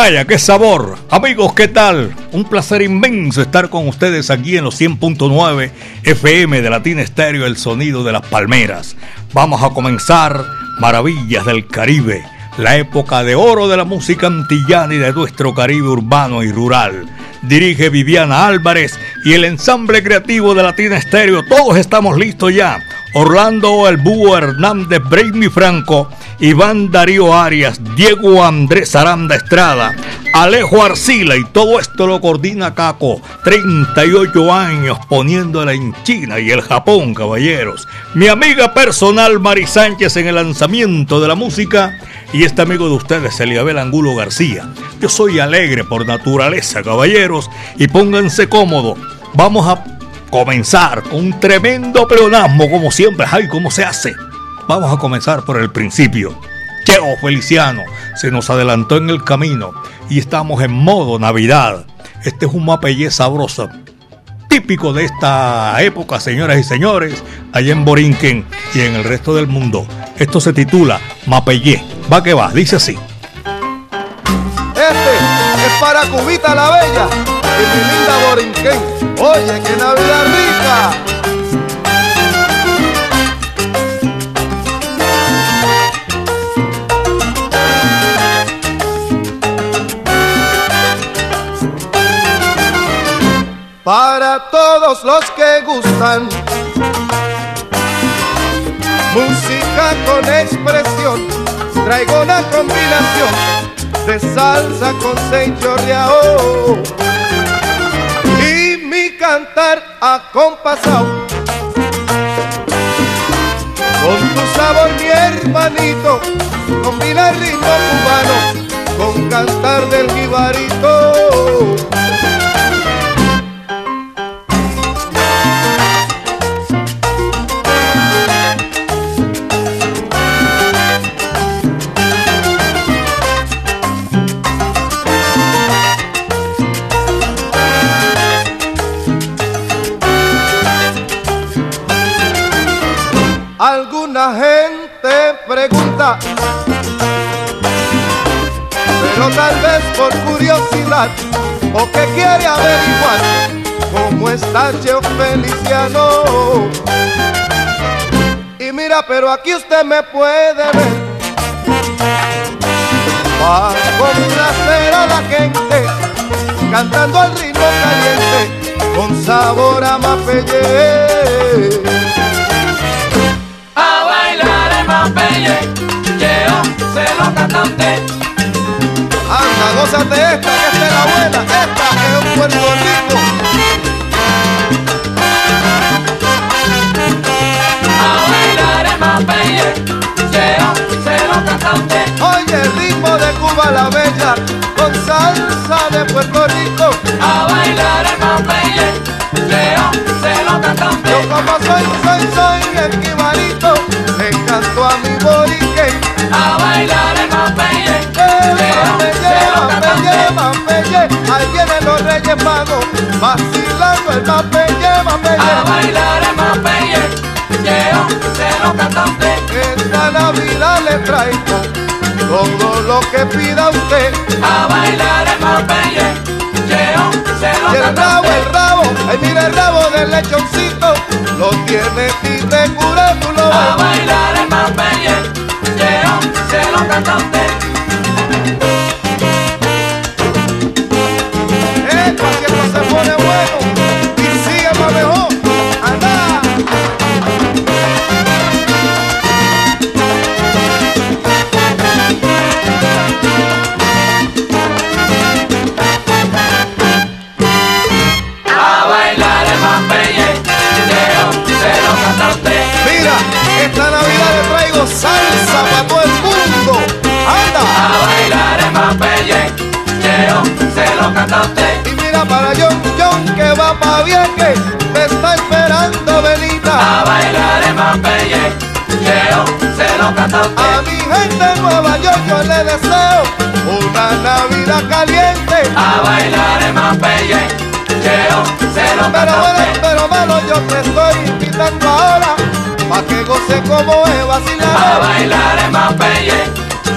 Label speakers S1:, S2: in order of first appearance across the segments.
S1: Vaya, qué sabor. Amigos, ¿qué tal? Un placer inmenso estar con ustedes aquí en los 100.9 FM de Latina Estéreo, el sonido de las palmeras. Vamos a comenzar Maravillas del Caribe, la época de oro de la música antillana y de nuestro Caribe urbano y rural. Dirige Viviana Álvarez y el ensamble creativo de Latina Estéreo. Todos estamos listos ya. Orlando El Búho Hernández, Brainy Franco Iván Darío Arias, Diego Andrés Aranda Estrada, Alejo Arcila y todo esto lo coordina Caco. 38 años poniéndola en China y el Japón, caballeros. Mi amiga personal Mari Sánchez en el lanzamiento de la música y este amigo de ustedes, Eliabel Angulo García. Yo soy alegre por naturaleza, caballeros, y pónganse cómodos. Vamos a comenzar con un tremendo pleonasmo, como siempre. ¡Ay, cómo se hace! Vamos a comenzar por el principio. Cheo Feliciano se nos adelantó en el camino y estamos en modo Navidad. Este es un mapellé sabroso, típico de esta época, señoras y señores, allá en Borinquen y en el resto del mundo. Esto se titula Mapellé. Va que va, dice así.
S2: Este es para Cubita la Bella y mi linda Borinquen. Oye, qué Navidad rica. Para todos los que gustan. Música con expresión, traigo una combinación de salsa con señoreao y mi cantar acompasado. Con tu sabor, mi hermanito, combina ritmo cubano con cantar del jibarito. O que quiere averiguar cómo está Cheo Feliciano. Y mira, pero aquí usted me puede ver. Para complacer a la gente, cantando al ritmo caliente, con sabor a mapelle.
S3: Mapelle, Yeo, se lo cantante.
S2: Gózate esta, que esta es la buena, esta es un Puerto Rico. Oye, el ritmo de Cuba la Bella, con salsa de Puerto Rico.
S3: A bailar el Mapelle, se lo cantante.
S2: Yo como soy, soy, soy
S3: Mapelle,
S2: Ahí vienen los reyes magos, vacilando el mapelle, mapelle.
S3: A bailar el mapelle. Llevo cero cantante.
S2: Esta Navidad le traigo todo lo que pida usted.
S3: A bailar el mapelle. Llevo cero
S2: y el rabo, el rabo, ahí mira el rabo del lechoncito, lo tiene y te cura tu lo
S3: A bailar el mapelle, llevo cero cantante.
S2: Esto bailando salsa para todo el mundo. ¡Anda!
S3: A bailar en Mapelle,
S2: Cheo, se
S3: lo canta usted.
S2: Y mira para John John que va pa' Vieques, me está esperando Benita.
S3: A bailar en Mapelle, Cheo, se lo canta usted.
S2: A mi gente en Nueva York yo le deseo una Navidad caliente.
S3: A bailar en Mapelle. Cheo, se lo
S2: pero bueno, pero bueno, yo te estoy invitando ahora para que goce como
S3: a bailar en Mapelle,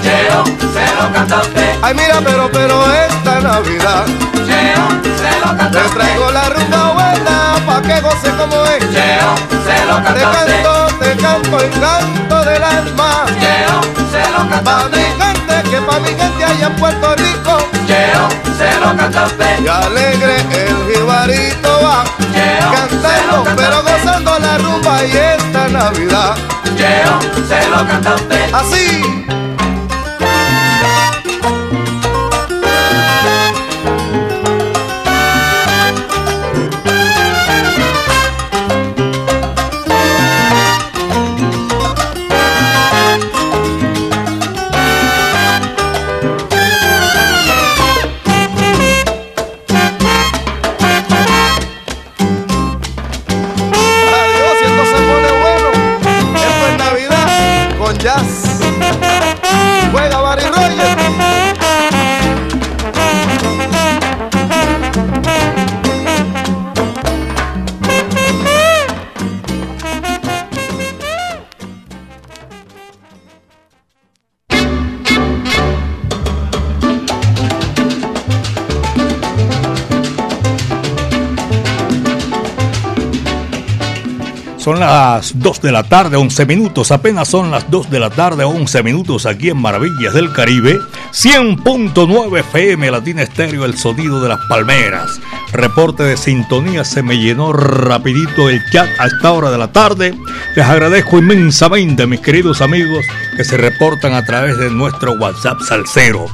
S3: Cheo se lo canta usted.
S2: Ay mira, pero, pero esta Navidad
S3: Cheo se lo canta
S2: te traigo la rumba buena, pa' que goce como es.
S3: Cheo se lo
S2: Te canto, te canto el canto del alma.
S3: Cheo se lo canta
S2: Pa' mi gente, que pa' mi gente allá en Puerto Rico.
S3: Cheo se lo canta usted.
S2: Y alegre el jibarito va
S3: Cheo
S2: cantando, pero
S3: usted.
S2: Rumba y esta Navidad.
S3: Cheo se lo canta usted.
S2: Así.
S1: Son las 2 de la tarde, 11 minutos. Apenas son las 2 de la tarde, 11 minutos aquí en Maravillas del Caribe. 100.9 FM Latina Estéreo, el sonido de las palmeras. Reporte de sintonía, se me llenó rapidito el chat a esta hora de la tarde. Les agradezco inmensamente, mis queridos amigos, que se reportan a través de nuestro WhatsApp Salcero.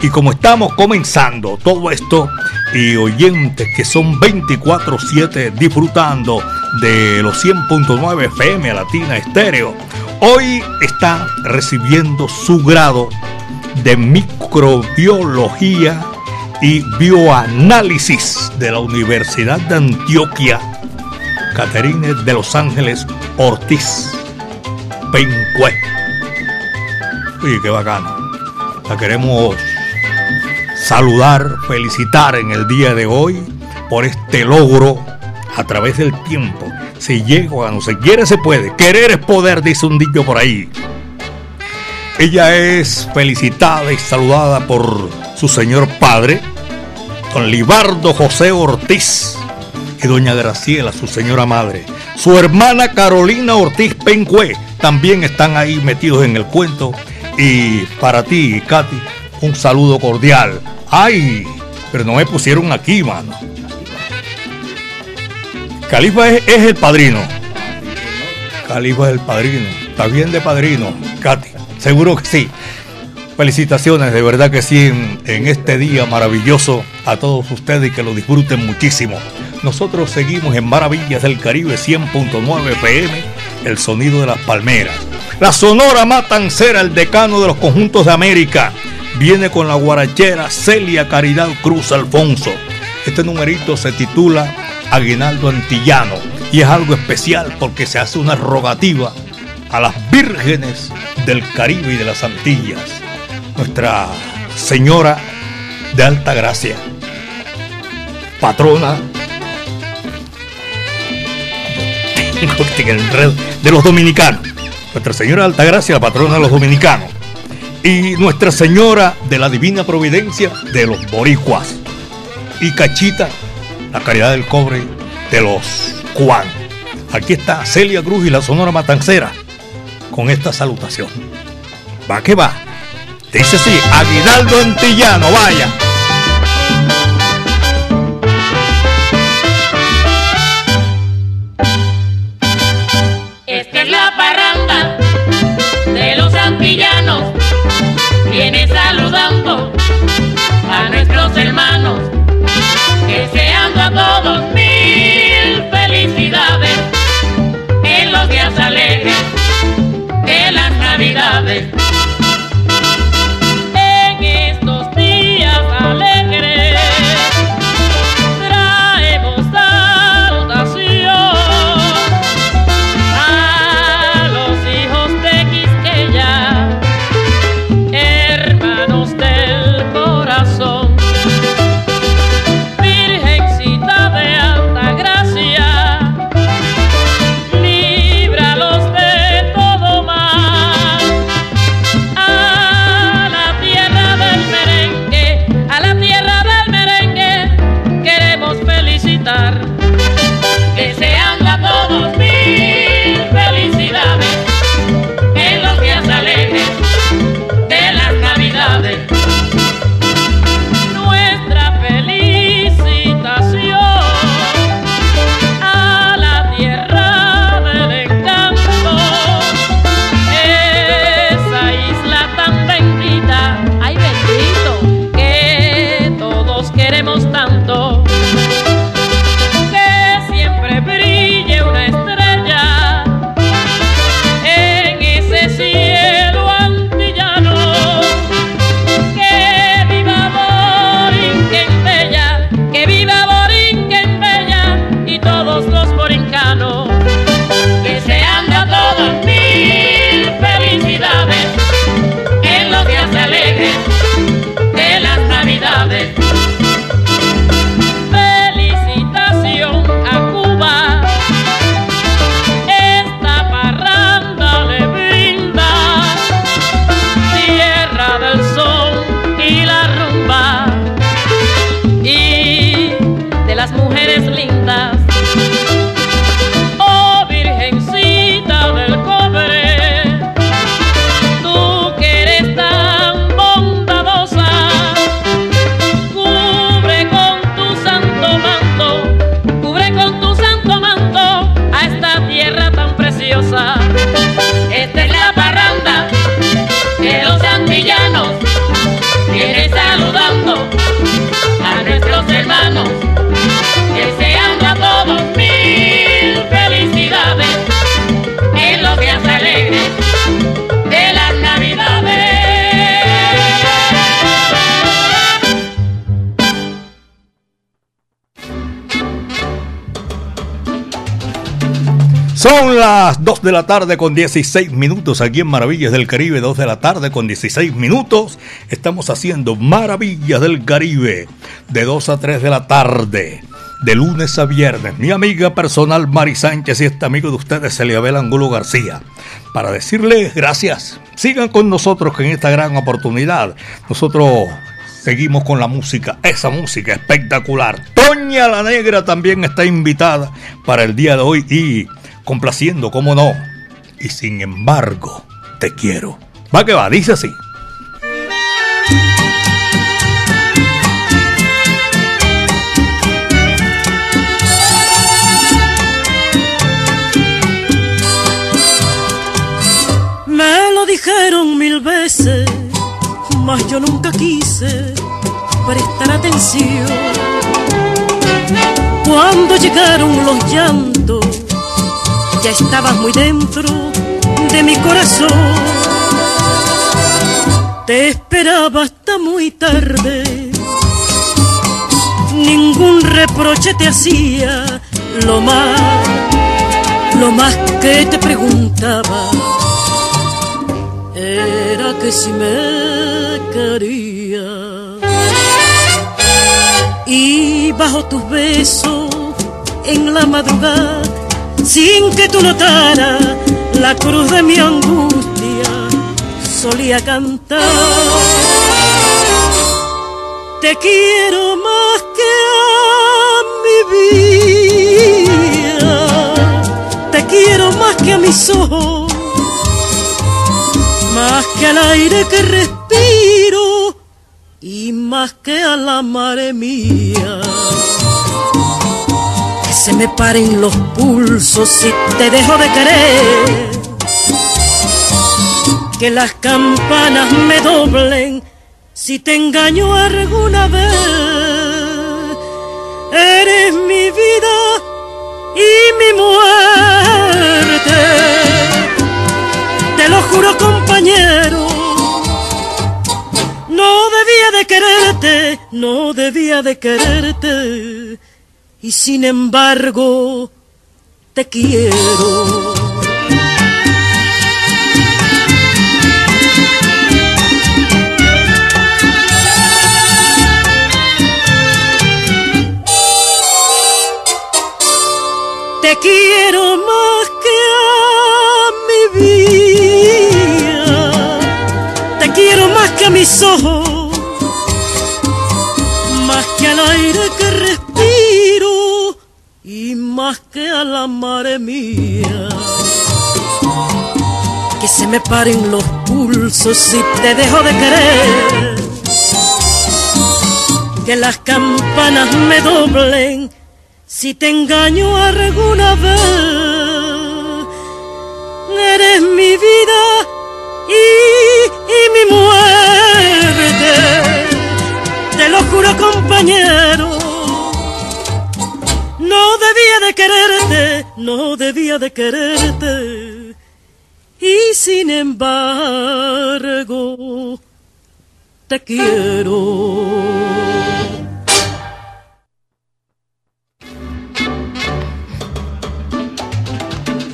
S1: Y como estamos comenzando todo esto, y oyentes que son 24-7 disfrutando de los 100.9 FM Latina Estéreo, hoy está recibiendo su grado de microbiología y bioanálisis de la Universidad de Antioquia, Caterine de Los Ángeles Ortiz, Pencue. Oye, qué bacano. La queremos saludar, felicitar en el día de hoy por este logro a través del tiempo. Si llega cuando se quiere, se puede. Querer es poder, dice un dicho por ahí. Ella es felicitada y saludada por su señor padre, don Libardo José Ortiz, y doña Graciela, su señora madre. Su hermana Carolina Ortiz Pencue también están ahí metidos en el cuento. Y para ti, Katy, un saludo cordial. ¡Ay! Pero no me pusieron aquí, mano. Califa es, es el padrino. Califa es el padrino. Está bien de padrino, Katy. Seguro que sí. Felicitaciones, de verdad que sí, en, este día maravilloso a todos ustedes y que lo disfruten muchísimo. Nosotros seguimos en Maravillas del Caribe 100.9 FM, el sonido de las palmeras. La Sonora Matancera, el decano de los conjuntos de América, viene con la guarachera Celia Caridad Cruz Alfonso. Este numerito se titula Aguinaldo Antillano y es algo especial porque se hace una rogativa a las vírgenes del Caribe y de las Antillas. Nuestra Señora de Alta Gracia, patrona de los dominicanos. Nuestra Señora de Alta Gracia, la patrona de los dominicanos. Y Nuestra Señora de la Divina Providencia de los boricuas. Y Cachita, la caridad del cobre de los cubanos. Aquí está Celia Cruz y la Sonora Matancera con esta salutación. Va que va. Dice así, Aguinaldo Antillano, vaya.
S4: Esta es la parranda de los antillanos. Viene saludando a nuestros hermanos, deseando a todos las
S1: 2 de la tarde con 16 minutos aquí en Maravillas del Caribe, 2 de la tarde con 16 minutos. Estamos haciendo Maravillas del Caribe de 2 a 3 de la tarde, de lunes a viernes. Mi amiga personal Mari Sánchez y este amigo de ustedes, Eliabel Angulo García, para decirles gracias. Sigan con nosotros en esta gran oportunidad. Nosotros seguimos con la música, esa música espectacular. Toña la Negra también está invitada para el día de hoy y complaciendo, cómo no. Y sin embargo, te quiero. Va que va, dice así.
S5: Me lo dijeron mil veces, mas yo nunca quise prestar atención. Cuando llegaron los llantos, ya estabas muy dentro de mi corazón. Te esperaba hasta muy tarde, ningún reproche te hacía, lo más, lo más que te preguntaba era que si me quería. Y bajo tus besos en la madrugada sin que tú notaras la cruz de mi angustia, solía cantar. Te quiero más que a mi vida, te quiero más que a mis ojos, más que al aire que respiro y más que a la madre mía se me paren los pulsos si te dejo de querer. Que las campanas me doblen si te engaño alguna vez. Eres mi vida y mi muerte. Te lo juro compañero. No debía de quererte, no debía de quererte y sin embargo te quiero. Te quiero más que a mi vida, te quiero más que a mis ojos, más que a la madre mía. Que se me paren los pulsos si te dejo de querer. Que las campanas me doblen si te engaño alguna vez. Eres mi vida y, y mi muerte. Te lo juro compañero no debía de quererte, no debía de quererte. Y sin embargo, te quiero.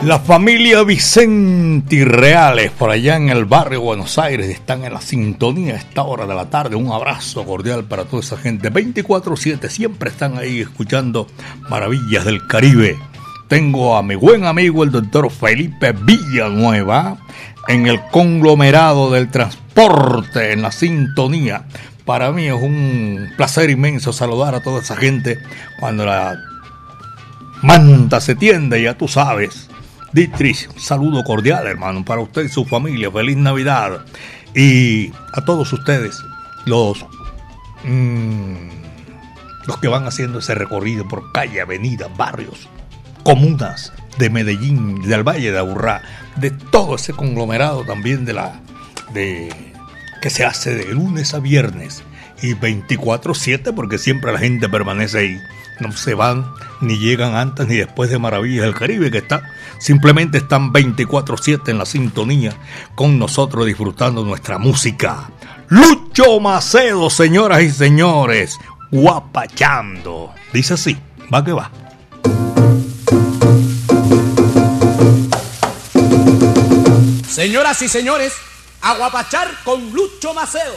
S1: La familia Vicenti Reales, por allá en el barrio Buenos Aires, están en la sintonía a esta hora de la tarde. Un abrazo cordial para toda esa gente. 24-7, siempre están ahí escuchando Maravillas del Caribe. Tengo a mi buen amigo el doctor Felipe Villanueva en el conglomerado del transporte, en la sintonía. Para mí es un placer inmenso saludar a toda esa gente cuando la manta se tiende, ya tú sabes Dietrich, un saludo cordial, hermano, para usted y su familia. Feliz Navidad. Y a todos ustedes, los, mm, los que van haciendo ese recorrido por calle, avenida, barrios, comunas de Medellín, del Valle de Aburrá, de todo ese conglomerado también de la de que se hace de lunes a viernes y 24/7 porque siempre la gente permanece ahí no se van ni llegan antes ni después de Maravillas del Caribe, que está, simplemente están 24-7 en la sintonía con nosotros disfrutando nuestra música. Lucho Macedo, señoras y señores, guapachando. Dice así, va que va.
S6: Señoras y señores, Aguapachar con Lucho Maceo.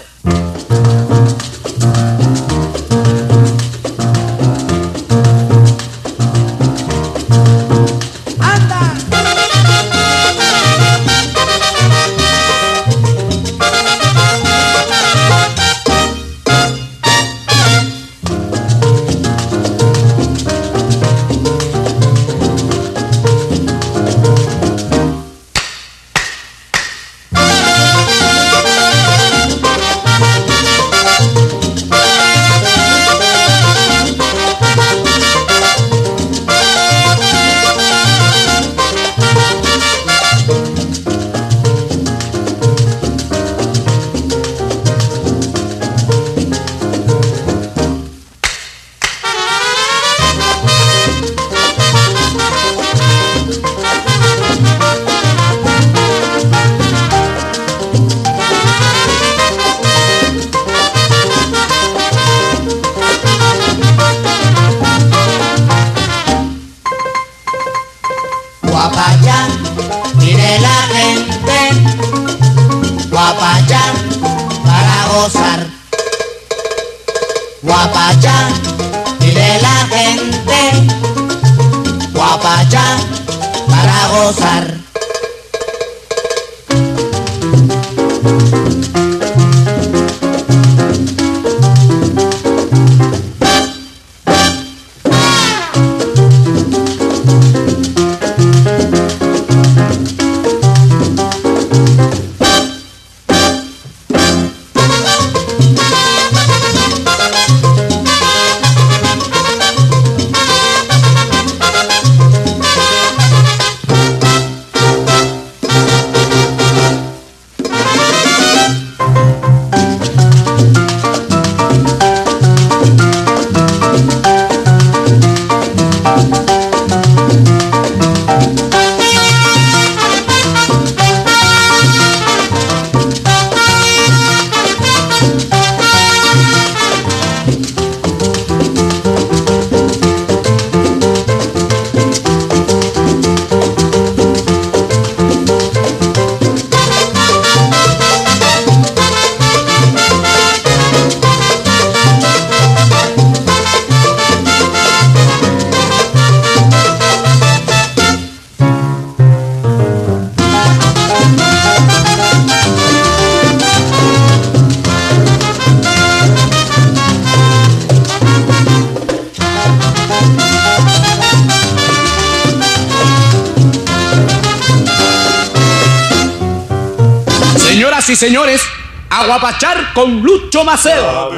S6: Señores, Aguapachar con Lucho Maceo.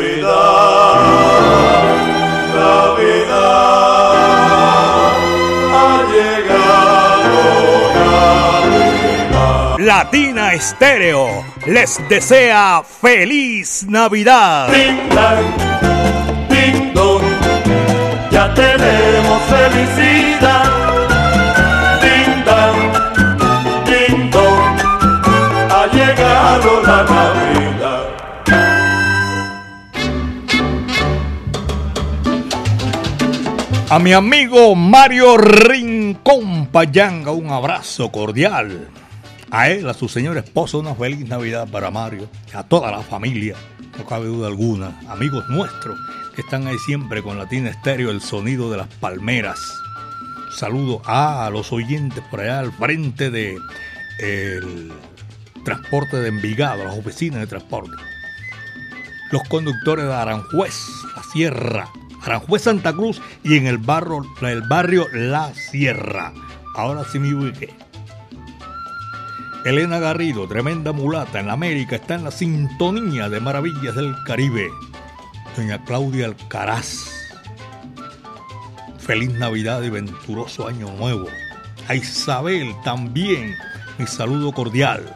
S1: Latina Estéreo les desea feliz Navidad.
S7: ya tenemos felicidad
S1: A mi amigo Mario Rincón Payanga, un abrazo cordial. A él, a su señor esposo, una feliz Navidad para Mario, a toda la familia, no cabe duda alguna, amigos nuestros que están ahí siempre con Latina Estéreo, el sonido de las palmeras. Saludo a los oyentes por allá al frente de transporte de Envigado, las oficinas de transporte. Los conductores de Aranjuez, la Sierra, Aranjuez Santa Cruz y en el barrio, el barrio La Sierra. Ahora sí me ubiqué. Elena Garrido, tremenda mulata en América, está en la sintonía de Maravillas del Caribe. Doña Claudia Alcaraz. Feliz Navidad y venturoso Año Nuevo. A Isabel también, mi saludo cordial.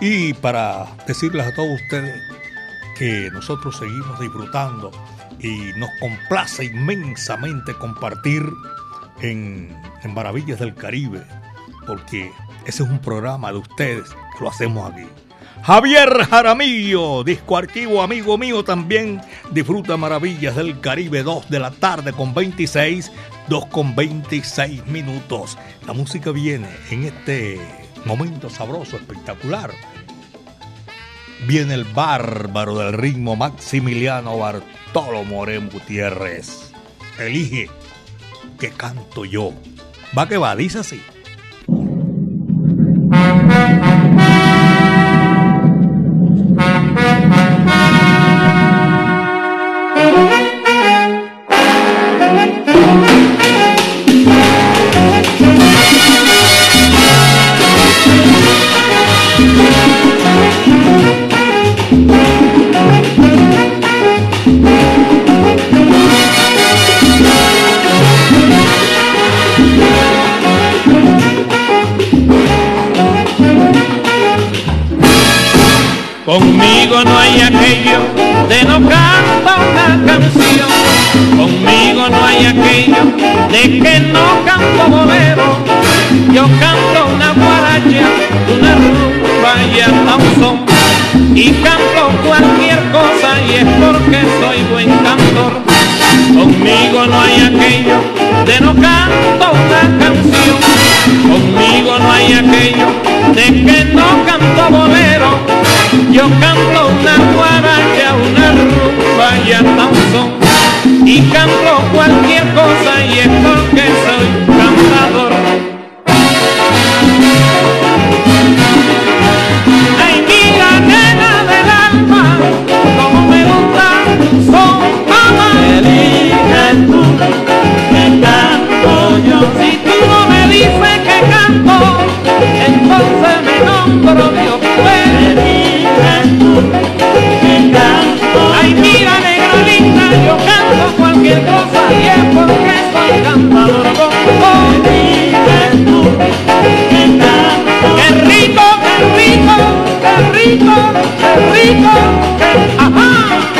S1: Y para decirles a todos ustedes que nosotros seguimos disfrutando y nos complace inmensamente compartir en, Maravillas del Caribe, porque ese es un programa de ustedes que lo hacemos aquí. Javier Jaramillo, disco archivo, amigo mío también, disfruta Maravillas del Caribe, 2 de la tarde con 26, 2 con 26 minutos. La música viene en este Momento sabroso, espectacular. Viene el bárbaro del ritmo Maximiliano Bartolo Moreno Gutiérrez. Elige que canto yo. Va que va, dice así.
S8: Canción. Conmigo no hay aquello de que no canto bolero. Yo canto una guaracha, una rumba y hasta un son. Y canto cualquier cosa y es porque soy buen cantor. Conmigo no hay aquello de no canto una canción. Conmigo no hay aquello de que no canto bolero. Yo canto una guaracha, una hasta un son. Y canto cualquier cosa y es porque soy cantador. Ay, mira, nena del alma, como me gusta son mamá. Elige tú, que canto yo. Si tú no me dices que canto, entonces rico, qué rico, qué rico, ajá.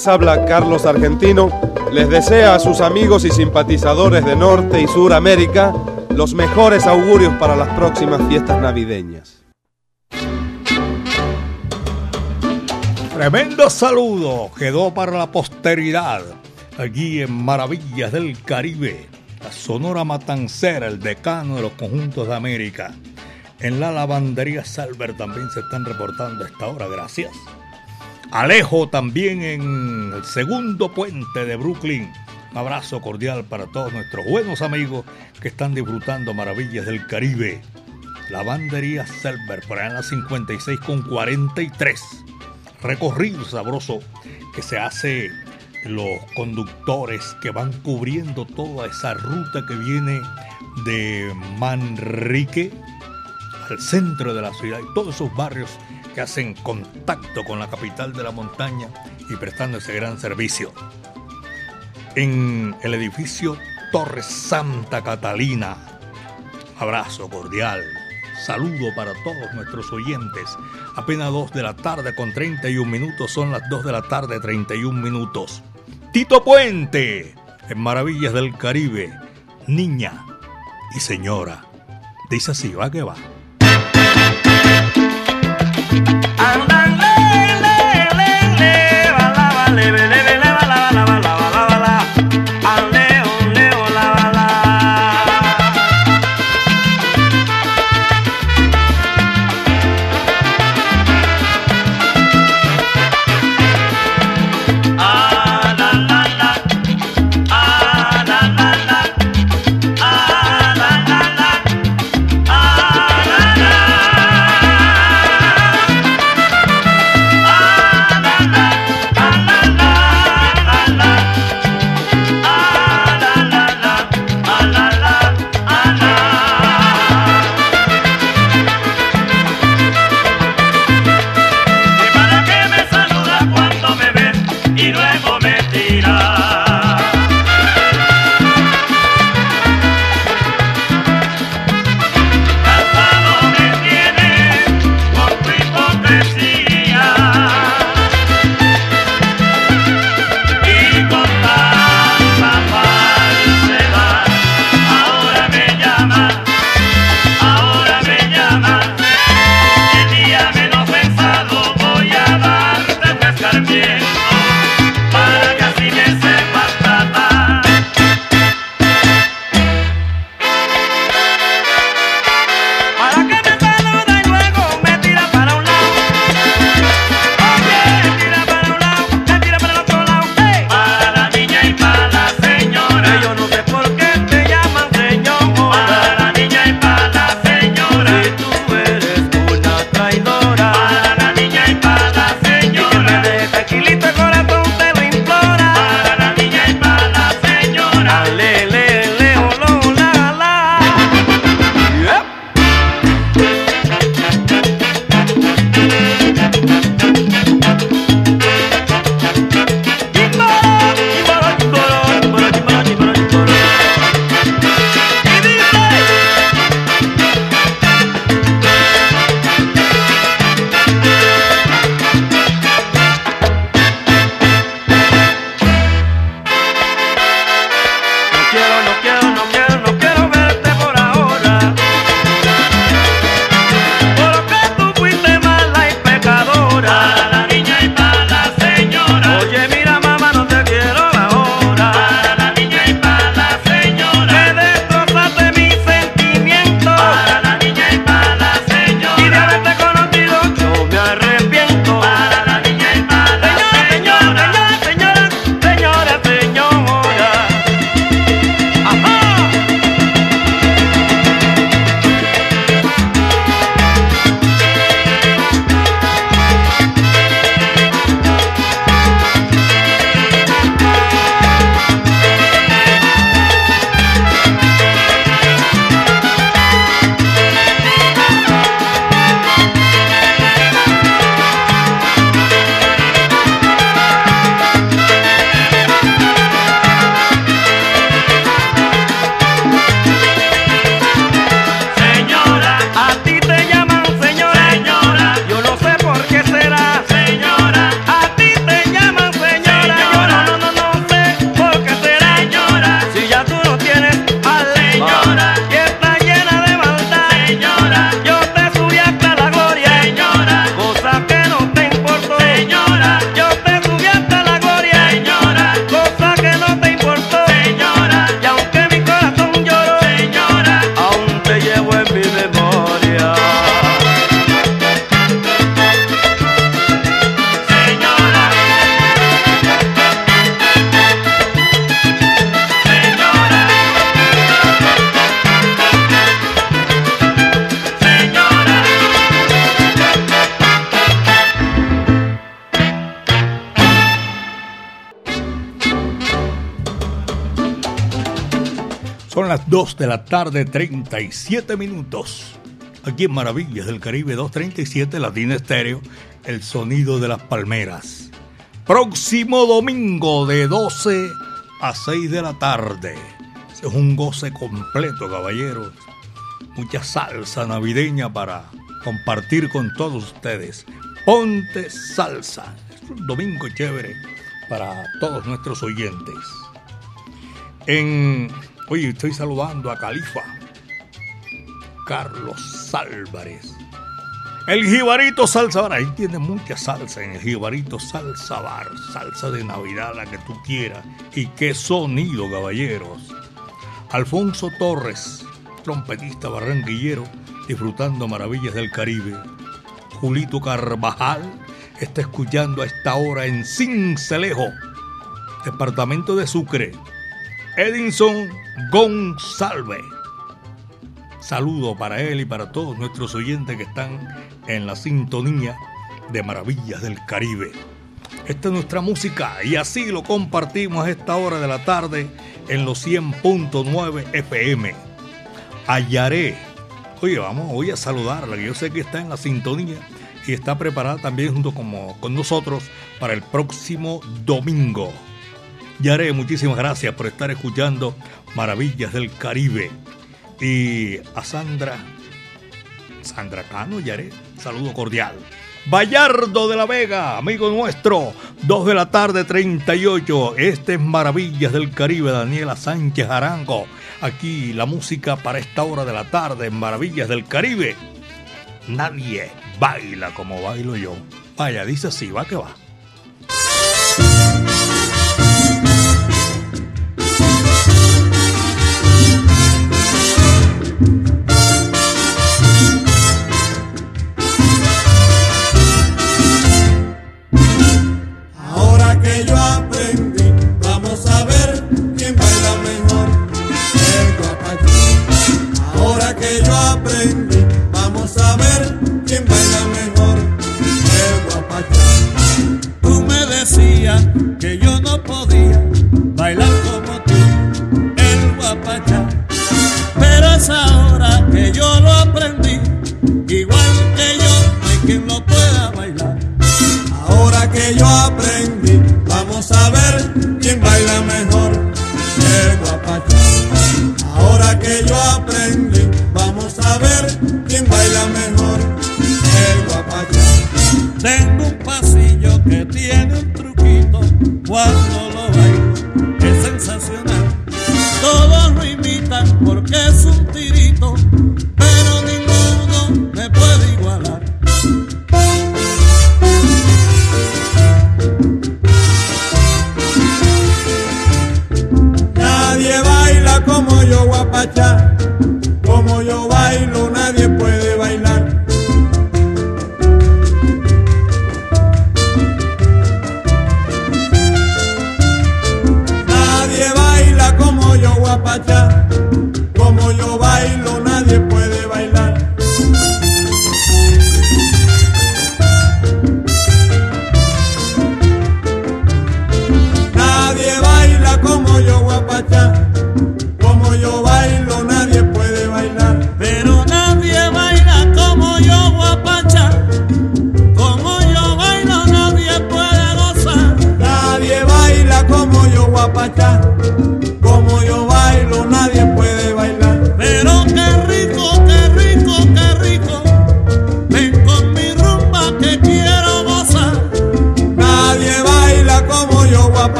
S2: Les habla Carlos Argentino les desea a sus amigos y simpatizadores de Norte y Sur América los mejores augurios para las próximas fiestas navideñas.
S1: Tremendo saludo quedó para la posteridad aquí en Maravillas del Caribe, la Sonora Matancera, el decano de los conjuntos de América. En la lavandería Salver también se están reportando a esta hora, gracias. Alejo también en el segundo puente de Brooklyn. Un abrazo cordial para todos nuestros buenos amigos que están disfrutando maravillas del Caribe. Lavandería Selber, por allá la 56 con 43. Recorrido sabroso que se hace los conductores que van cubriendo toda esa ruta que viene de Manrique al centro de la ciudad y todos esos barrios que hacen contacto con la capital de la montaña y prestando ese gran servicio. En el edificio Torre Santa Catalina, abrazo cordial, saludo para todos nuestros oyentes. Apenas 2 de la tarde con 31 minutos, son las 2 de la tarde 31 minutos. Tito Puente, en Maravillas del Caribe, niña y señora. Dice así, va que va. Son las 2 de la tarde, 37 minutos. Aquí en Maravillas del Caribe 237, Latina Estéreo, el sonido de las palmeras. Próximo domingo de 12 a 6 de la tarde. Es un goce completo, caballeros. Mucha salsa navideña para compartir con todos ustedes. Ponte salsa. Es un domingo chévere para todos nuestros oyentes. En, oye, estoy saludando a Califa, Carlos Álvarez. El Jibarito Salsa Bar, ahí tiene mucha salsa en el Jibarito Salsa Bar, salsa de Navidad, la que tú quieras. Y qué sonido, caballeros. Alfonso Torres, trompetista barranquillero, disfrutando maravillas del Caribe. Julito Carvajal está escuchando a esta hora en Cincelejo, departamento de Sucre. Edinson González. Saludo para él y para todos nuestros oyentes que están en la sintonía de Maravillas del Caribe. Esta es nuestra música y así lo compartimos a esta hora de la tarde en los 100.9 FM. Hallaré. Oye, vamos hoy a saludarla, yo sé que está en la sintonía y está preparada también junto como, con nosotros para el próximo domingo. Yaré, muchísimas gracias por estar escuchando Maravillas del Caribe. Y a Sandra, Sandra Cano, Yaré, saludo cordial. Bayardo de la Vega, amigo nuestro, 2 de la tarde 38. Este es Maravillas del Caribe, Daniela Sánchez Arango. Aquí la música para esta hora de la tarde en Maravillas del Caribe. Nadie baila como bailo yo. Vaya, dice así, va que va.
S9: Que yo no podía bailar como tú, el guapachá. Pero es ahora que yo lo aprendí, igual que yo, hay quien lo pueda bailar. Ahora que yo aprendí,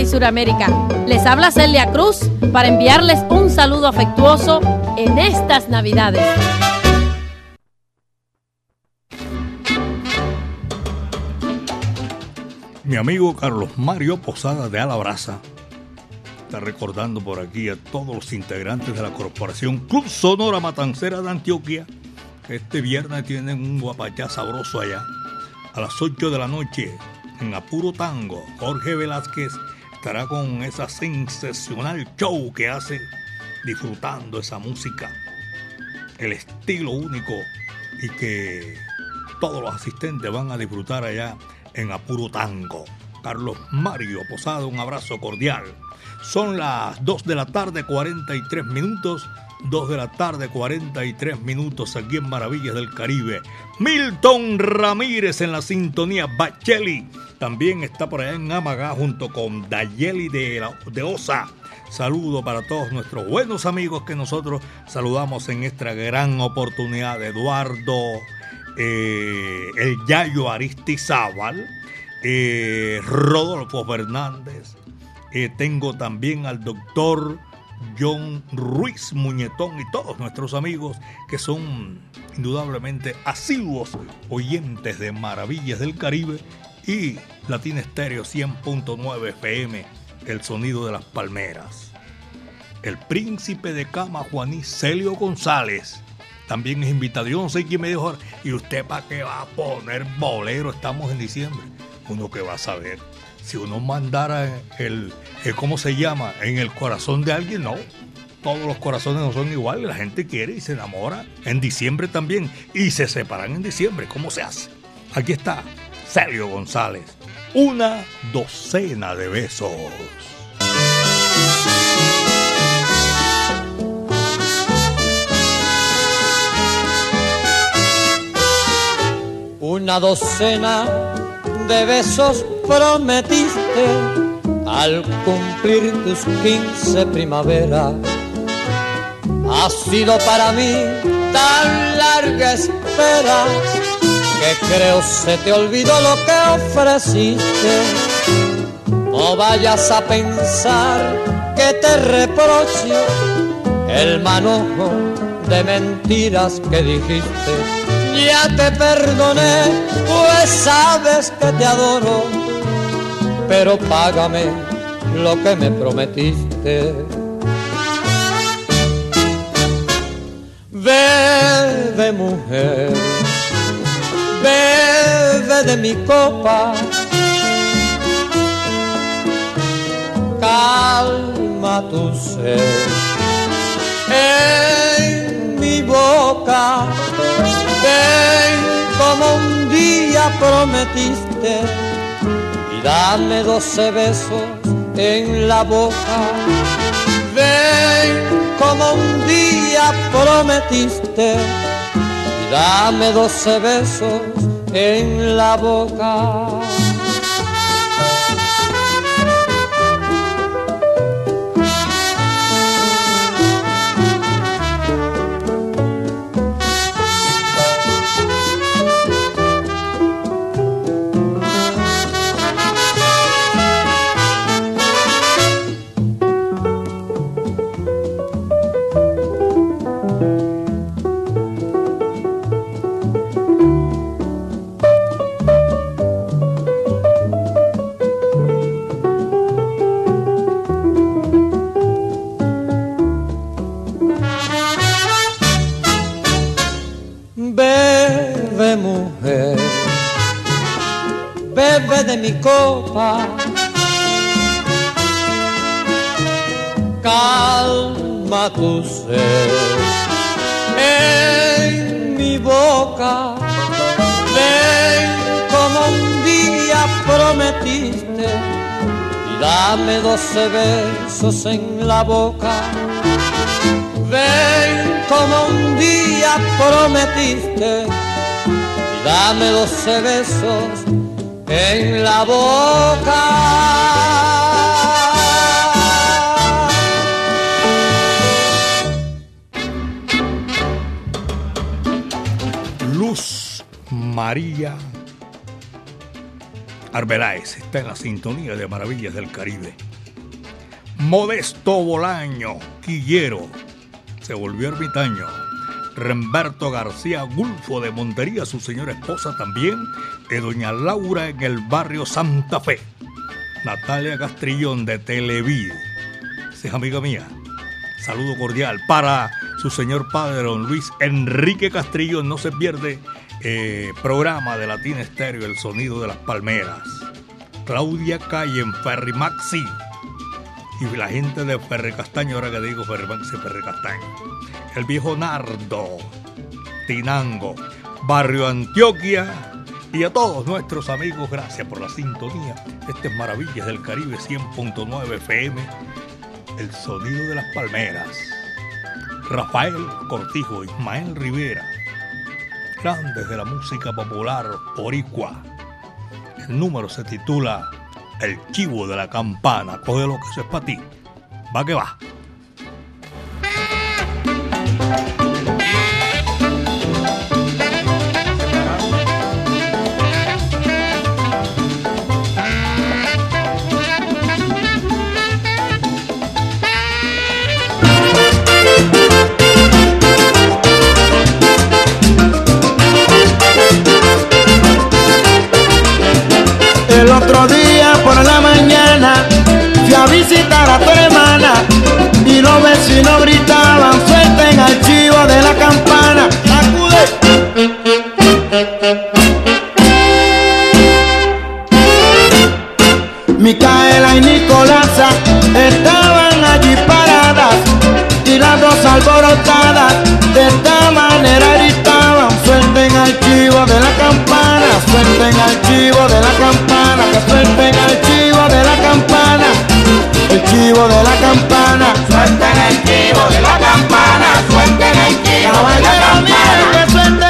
S10: Y Suramérica, les habla Celia Cruz para enviarles un saludo afectuoso en estas Navidades.
S1: Mi amigo Carlos Mario Posada de Alabraza está recordando por aquí a todos los integrantes de la corporación Club Sonora Matancera de Antioquia este viernes tienen un guapachá sabroso allá. A las 8 de la noche en Apuro Tango, Jorge Velázquez estará con esa sensacional show que hace disfrutando esa música, el estilo único y que todos los asistentes van a disfrutar allá en Apuro Tango. Carlos Mario Posada, un abrazo cordial. Son las 2 de la tarde, 43 minutos. 2 de la tarde, 43 minutos aquí en Maravillas del Caribe. Milton Ramírez en la sintonía. Bacheli también está por allá en Amagá junto con Dayeli de, la- de Osa. Saludo para todos nuestros buenos amigos que nosotros saludamos en esta gran oportunidad. Eduardo, eh, el Yayo Aristizábal, eh, Rodolfo Fernández. Eh, tengo también al doctor John Ruiz Muñetón y todos nuestros amigos que son indudablemente asiduos oyentes de Maravillas del Caribe y Latina Estéreo 100.9 FM, el sonido de las palmeras. El príncipe de cama, Juaní Celio González, también es invitado. Yo no sé quién me dijo, ¿y usted para qué va a poner bolero? Estamos en diciembre. Uno que va a saber. Si uno mandara el, el- ¿cómo se llama? En el corazón de alguien, no. Todos los corazones no son iguales. La gente quiere y se enamora en diciembre también. Y se separan en diciembre. ¿Cómo se hace? Aquí está Celio González. Una docena de besos.
S11: Una docena de besos prometiste al cumplir tus quince primaveras. Ha sido para mí tan larga espera que creo se te olvidó lo que ofreciste. No vayas a pensar que te reprocho el manojo de mentiras que dijiste. Ya te perdoné, pues sabes que te adoro, pero págame lo que me prometiste. Bebe mujer, bebe de mi copa, calma tu sed en mi boca. Ven como un día prometiste y dame doce besos en la boca. Ven como un día prometiste dame doce besos en la boca. Mi copa, calma tu sed en mi boca. Ven como un día prometiste y Dame doce besos en la boca. Ven como un día prometiste. Dame doce besos en la boca.
S1: Luz María Arbeláez está en la sintonía de Maravillas del Caribe. Modesto Bolaño, Quillero, se volvió ermitaño. Remberto García Gulfo de Montería, su señora esposa también, de Doña Laura en el barrio Santa Fe. Natalia Castrillón de Televid, es amiga mía. Saludo cordial para su señor padre, don Luis Enrique Castrillón. No se pierde eh, programa de Latina Estéreo, El Sonido de las Palmeras. Claudia Calle en Ferry Maxi. Y la gente de Ferre Castaño, ahora que digo Ferry Maxi, Ferry Castaño. El viejo Nardo, Tinango, Barrio Antioquia. Y a todos nuestros amigos, gracias por la sintonía. Este es Maravillas del Caribe 100.9 FM, el sonido de las palmeras. Rafael Cortijo, Ismael Rivera, grandes de la música popular oricua. El número se titula El chivo de la campana. Coge lo que eso es para ti. Va que va.
S12: Otro día por la mañana fui a visitar a tu hermana y los vecinos gritaban suelten al chivo de la campana. ¡Acude! Micaela y Nicolasa estaban allí paradas y las dos alborotadas de esta manera gritaban suelten al chivo de la campana, suelten al chivo de la suelten al chivo de la campana, el chivo de la campana, suelten el chivo de la campana, suelten el chivo de la campana,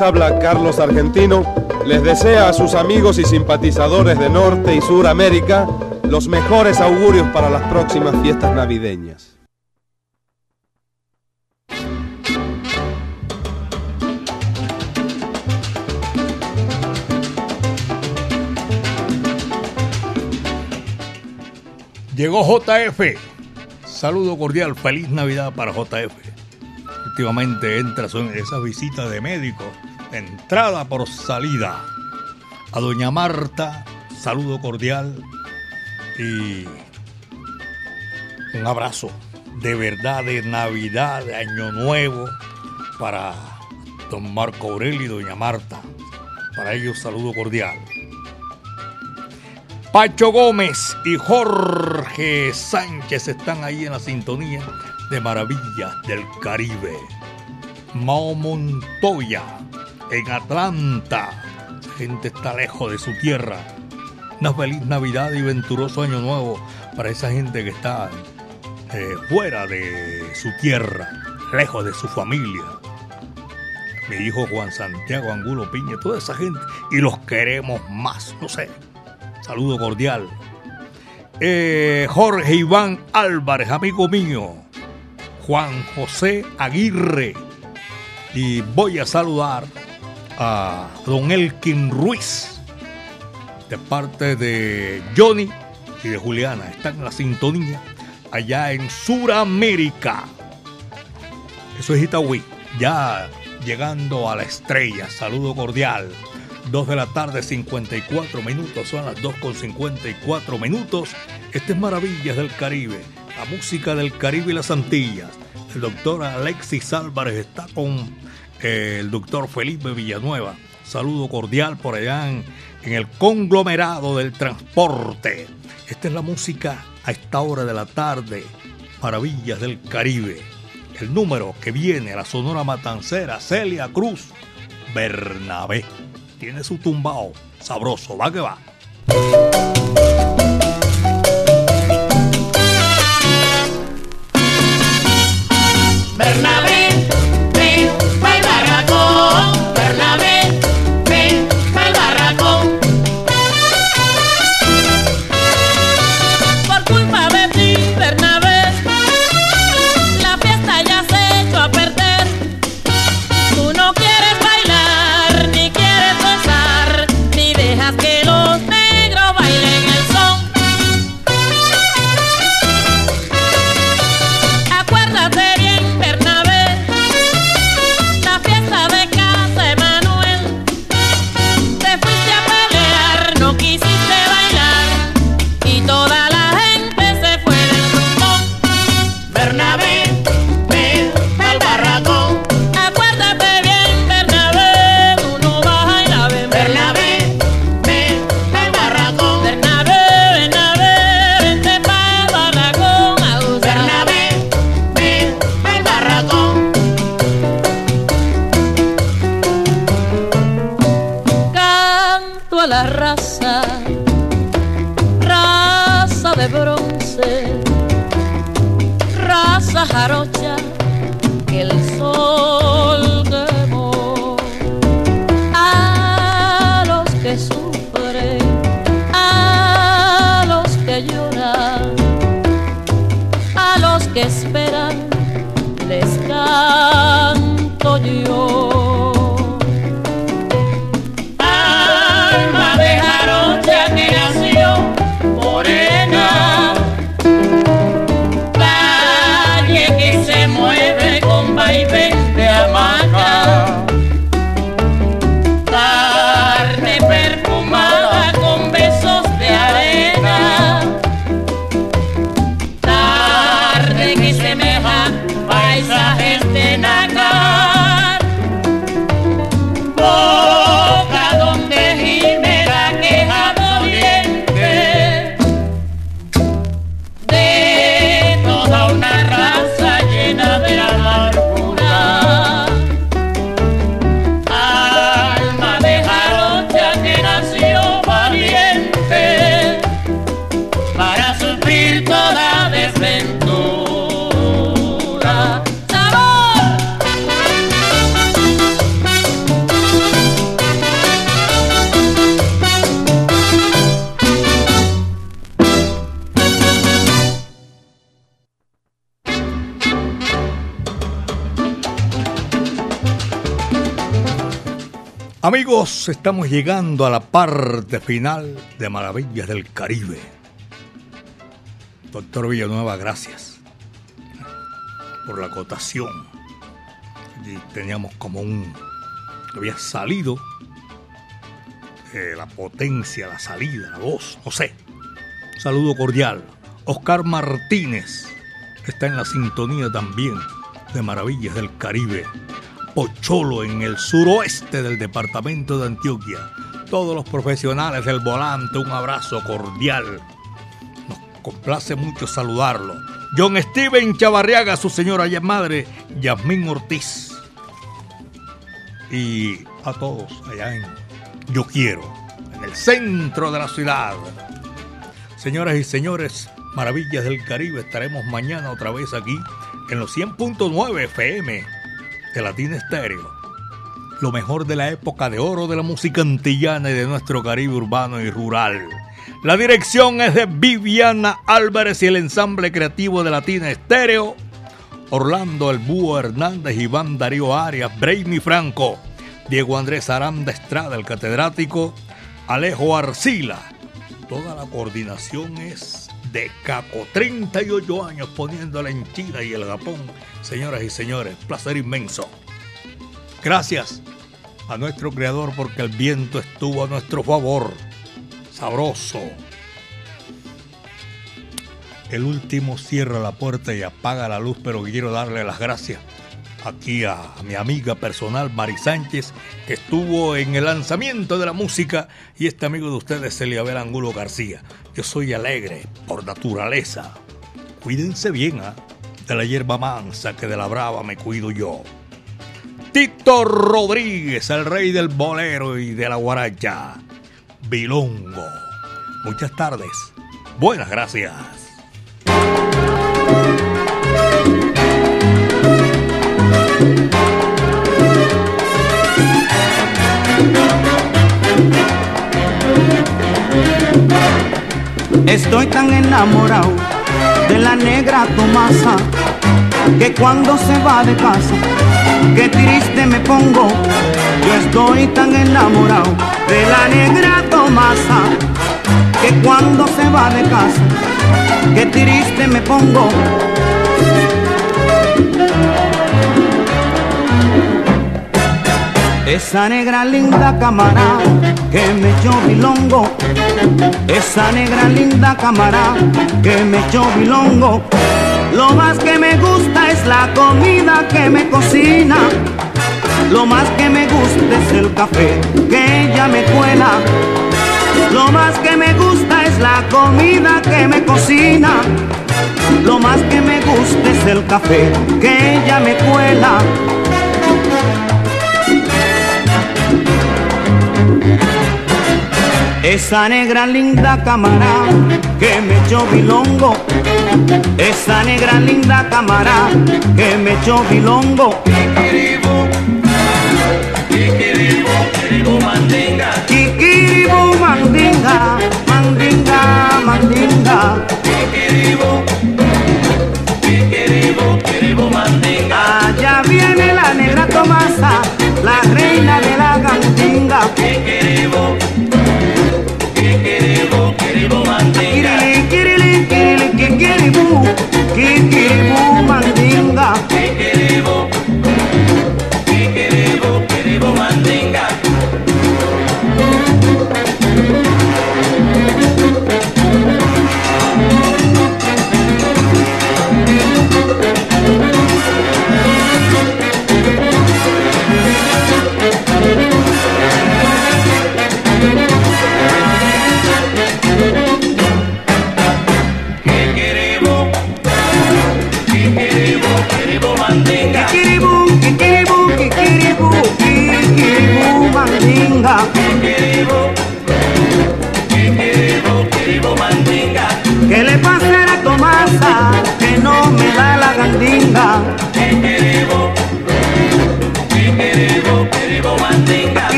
S13: habla Carlos Argentino, les desea a sus amigos y simpatizadores de Norte y Sur América los mejores augurios para las próximas fiestas navideñas.
S1: Llegó JF. Saludo cordial, feliz Navidad para JF. Últimamente entra son esas visitas de médico, entrada por salida. A doña Marta, saludo cordial y un abrazo de verdad de Navidad, de Año Nuevo para don Marco Aurelio y doña Marta. Para ellos saludo cordial. Pacho Gómez y Jorge Sánchez están ahí en la sintonía de Maravillas del Caribe. Mao Montoya en Atlanta. La gente está lejos de su tierra. Una feliz Navidad y venturoso Año Nuevo para esa gente que está eh, fuera de su tierra, lejos de su familia. Mi hijo Juan Santiago Angulo Piña, toda esa gente. Y los queremos más, no sé. Saludo cordial. Eh, Jorge Iván Álvarez, amigo mío. Juan José Aguirre. Y voy a saludar a don Elkin Ruiz, de parte de Johnny y de Juliana. Están en la sintonía allá en Suramérica. Eso es Itaúí. Ya llegando a la estrella. Saludo cordial. 2 de la tarde, 54 minutos. Son las 2 con 54 minutos. Este es Maravillas del Caribe. La música del Caribe y las Antillas. El doctor Alexis Álvarez está con el doctor Felipe Villanueva. Saludo cordial por allá en, en el conglomerado del transporte. Esta es la música a esta hora de la tarde. Maravillas del Caribe. El número que viene la Sonora Matancera, Celia Cruz, Bernabé tiene su tumbao sabroso, va que va. Estamos llegando a la parte final de Maravillas del Caribe. Doctor Villanueva, gracias por la acotación. Teníamos como un... Había salido eh, la potencia, la salida, la voz, no sé. saludo cordial. Oscar Martínez está en la sintonía también de Maravillas del Caribe. Pocholo en el suroeste del departamento de Antioquia. Todos los profesionales del volante, un abrazo cordial. Nos complace mucho saludarlo. John Steven Chavarriaga, su señora madre, Yasmín Ortiz. Y a todos allá en Yo Quiero, en el centro de la ciudad. Señoras y señores, Maravillas del Caribe, estaremos mañana otra vez aquí en los 100.9 FM de Latina Estéreo. Lo mejor de la época de oro de la música antillana y de nuestro Caribe urbano y rural. La dirección es de Viviana Álvarez y el ensamble creativo de Latina Estéreo. Orlando El Hernández, Iván Darío Arias, Brainy Franco, Diego Andrés Aranda Estrada, el catedrático, Alejo Arcila. Toda la coordinación es de Caco, 38 años poniéndola en China y el Japón. Señoras y señores, placer inmenso. Gracias a nuestro creador porque el viento estuvo a nuestro favor sabroso. El último cierra la puerta y apaga la luz, pero quiero darle las gracias aquí a, mi amiga personal Mari Sánchez, que estuvo en el lanzamiento de la música, y este amigo de ustedes, Eliabel Angulo García. Yo soy alegre por naturaleza. Cuídense bien, ¿ah? De la hierba mansa que de la brava me cuido yo. Tito Rodríguez, el rey del bolero y de la guaracha. Bilongo. Muchas tardes. Buenas gracias.
S14: Estoy tan enamorado de la negra Tomasa que cuando se va de casa, qué triste me pongo. Yo estoy tan enamorado de la negra Tomasa que cuando se va de casa, qué triste me pongo. Esa negra linda cámara que me echó bilongo, esa negra linda cámara que me echó bilongo. Lo más que me gusta es la comida que me cocina. Lo más que me gusta es el café que ella me cuela. Lo más que me gusta es la comida que me cocina. Lo más que me gusta es el café que ella me cuela. Esa negra linda cámara que me echó bilongo. Esa negra linda cámara que me echó bilongo. Kikiribu, kikiribu, kikiribu mandinga. Kikiribu mandinga, mandinga, mandinga. Kikiribu, kikiribu, kikiribu mandinga. Allá viene la negra Tomasa, la reina de la cantinga. Kikiribu. Kikiribu, kiribu mandinga. Kirili,